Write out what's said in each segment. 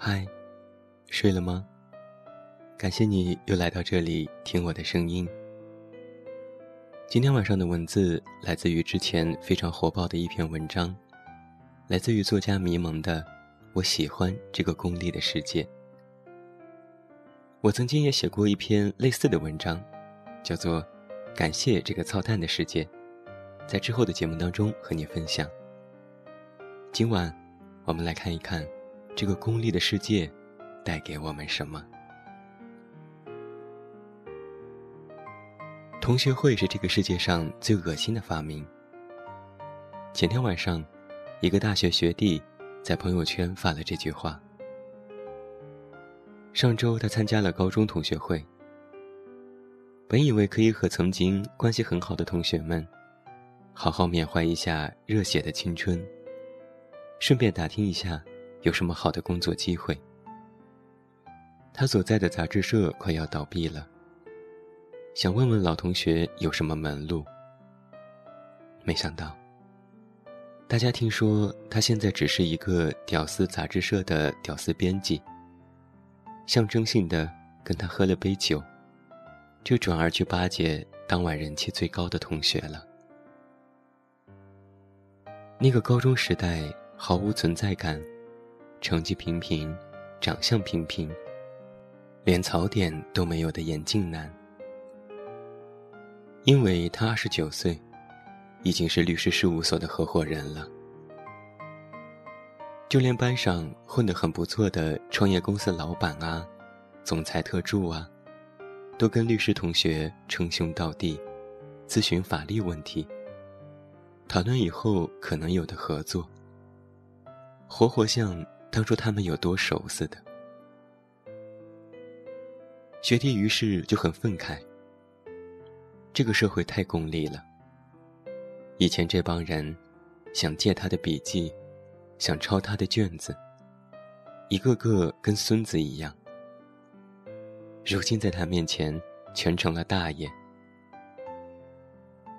嗨，睡了吗？感谢你又来到这里听我的声音。今天晚上的文字来自于之前非常火爆的一篇文章，来自于作家迷蒙的《我喜欢这个功利的世界》。我曾经也写过一篇类似的文章，叫做《感谢这个操蛋的世界》，在之后的节目当中和你分享。今晚，我们来看一看。这个功利的世界，带给我们什么？同学会是这个世界上最恶心的发明。前天晚上，一个大学学弟在朋友圈发了这句话。上周他参加了高中同学会，本以为可以和曾经关系很好的同学们，好好缅怀一下热血的青春，顺便打听一下。有什么好的工作机会？他所在的杂志社快要倒闭了，想问问老同学有什么门路。没想到，大家听说他现在只是一个屌丝杂志社的屌丝编辑，象征性的跟他喝了杯酒，就转而去巴结当晚人气最高的同学了。那个高中时代毫无存在感。成绩平平，长相平平，连槽点都没有的眼镜男，因为他二十九岁，已经是律师事务所的合伙人了。就连班上混得很不错的创业公司老板啊、总裁特助啊，都跟律师同学称兄道弟，咨询法律问题，讨论以后可能有的合作，活活像。当初他们有多熟似的，学弟于是就很愤慨。这个社会太功利了。以前这帮人想借他的笔记，想抄他的卷子，一个个跟孙子一样。如今在他面前全成了大爷。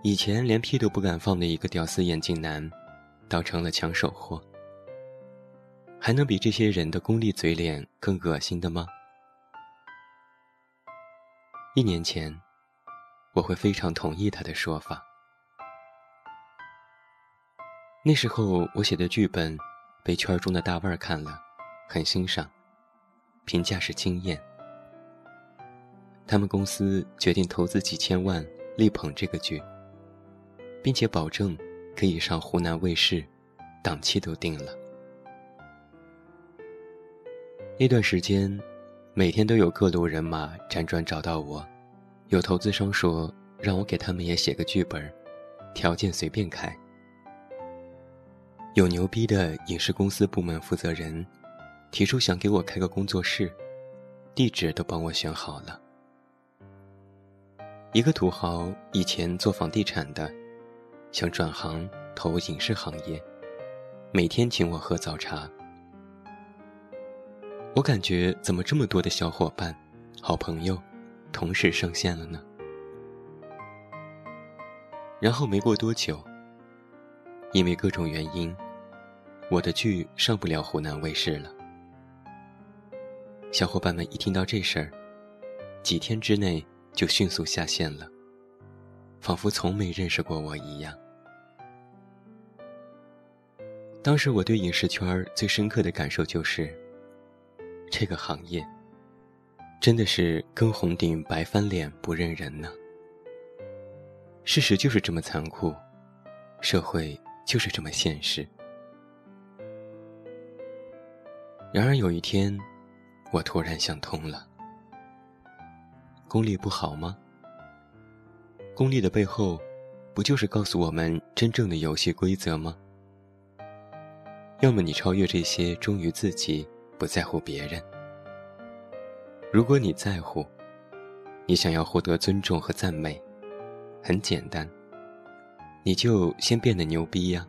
以前连屁都不敢放的一个屌丝眼镜男，倒成了抢手货。还能比这些人的功利嘴脸更恶心的吗？一年前，我会非常同意他的说法。那时候我写的剧本，被圈中的大腕儿看了，很欣赏，评价是惊艳。他们公司决定投资几千万力捧这个剧，并且保证可以上湖南卫视，档期都定了。那段时间，每天都有各路人马辗转找到我，有投资商说让我给他们也写个剧本，条件随便开。有牛逼的影视公司部门负责人，提出想给我开个工作室，地址都帮我选好了。一个土豪以前做房地产的，想转行投影视行业，每天请我喝早茶。我感觉怎么这么多的小伙伴、好朋友，同时上线了呢？然后没过多久，因为各种原因，我的剧上不了湖南卫视了。小伙伴们一听到这事儿，几天之内就迅速下线了，仿佛从没认识过我一样。当时我对影视圈最深刻的感受就是。这个行业真的是跟红顶白翻脸不认人呢。事实就是这么残酷，社会就是这么现实。然而有一天，我突然想通了：功利不好吗？功利的背后，不就是告诉我们真正的游戏规则吗？要么你超越这些，忠于自己。不在乎别人。如果你在乎，你想要获得尊重和赞美，很简单，你就先变得牛逼呀。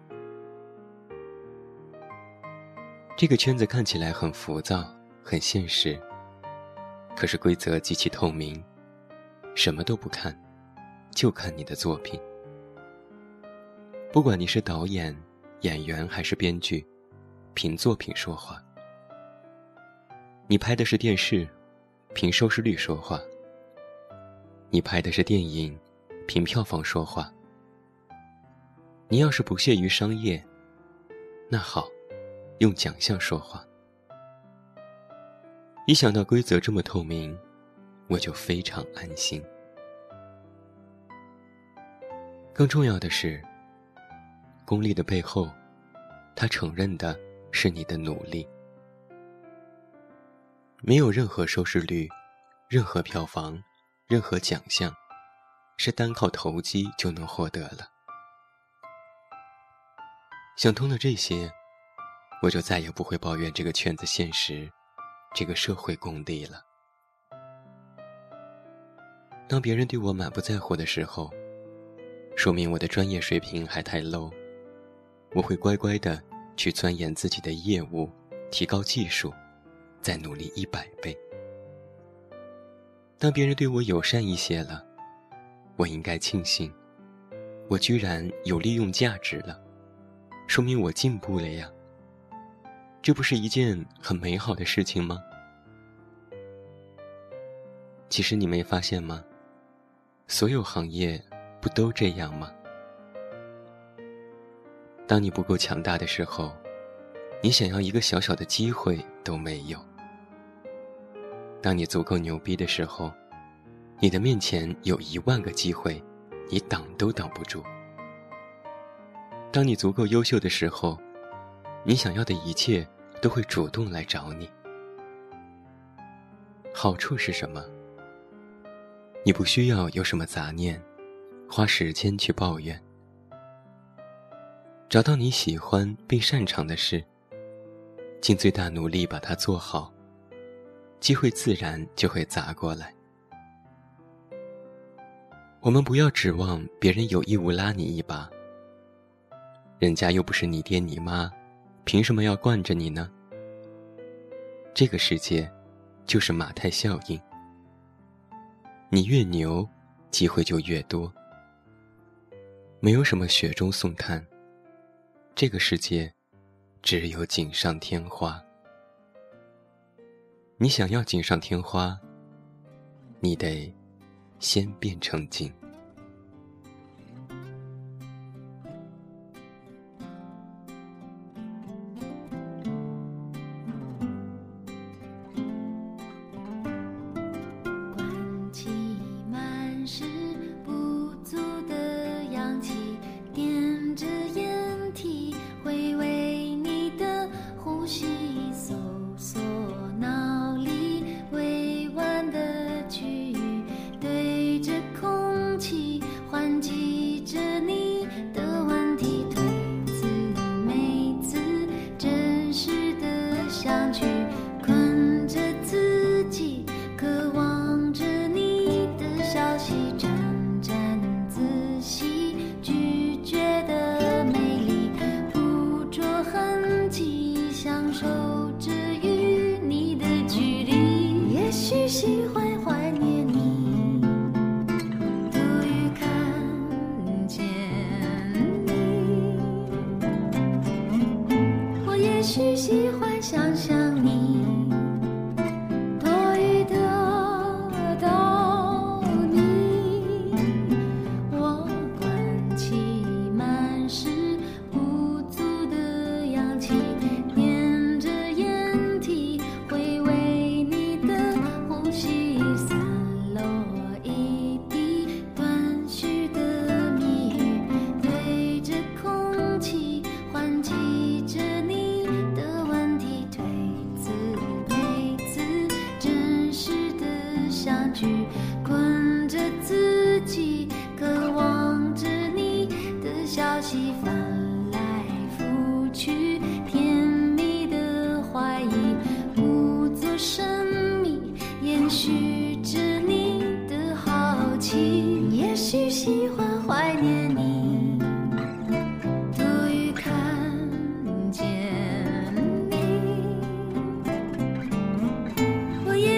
这个圈子看起来很浮躁，很现实，可是规则极其透明，什么都不看，就看你的作品。不管你是导演、演员还是编剧，凭作品说话。你拍的是电视，凭收视率说话；你拍的是电影，凭票房说话。你要是不屑于商业，那好，用奖项说话。一想到规则这么透明，我就非常安心。更重要的是，功利的背后，他承认的是你的努力。没有任何收视率，任何票房，任何奖项，是单靠投机就能获得了。想通了这些，我就再也不会抱怨这个圈子现实，这个社会功利了。当别人对我满不在乎的时候，说明我的专业水平还太 low，我会乖乖的去钻研自己的业务，提高技术，再努力一百倍。当别人对我友善一些了，我应该庆幸，我居然有利用价值了，说明我进步了呀。这不是一件很美好的事情吗？其实你没发现吗？所有行业。不都这样吗？当你不够强大的时候，你想要一个小小的机会都没有；当你足够牛逼的时候，你的面前有一万个机会，你挡都挡不住；当你足够优秀的时候，你想要的一切都会主动来找你。好处是什么？你不需要有什么杂念。花时间去抱怨，找到你喜欢并擅长的事，尽最大努力把它做好，机会自然就会砸过来。我们不要指望别人有义务拉你一把，人家又不是你爹你妈，凭什么要惯着你呢？这个世界就是马太效应，你越牛，机会就越多。没有什么雪中送炭，这个世界只有锦上添花。你想要锦上添花，你得先变成锦。也许喜欢想象。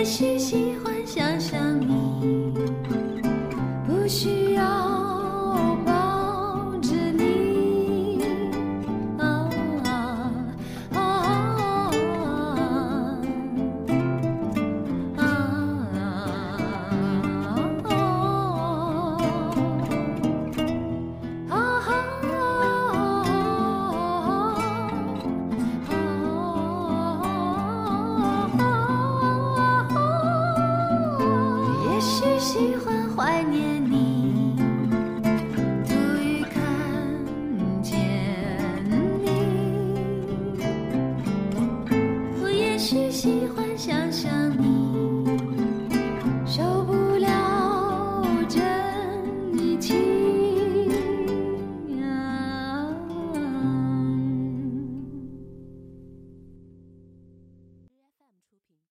she's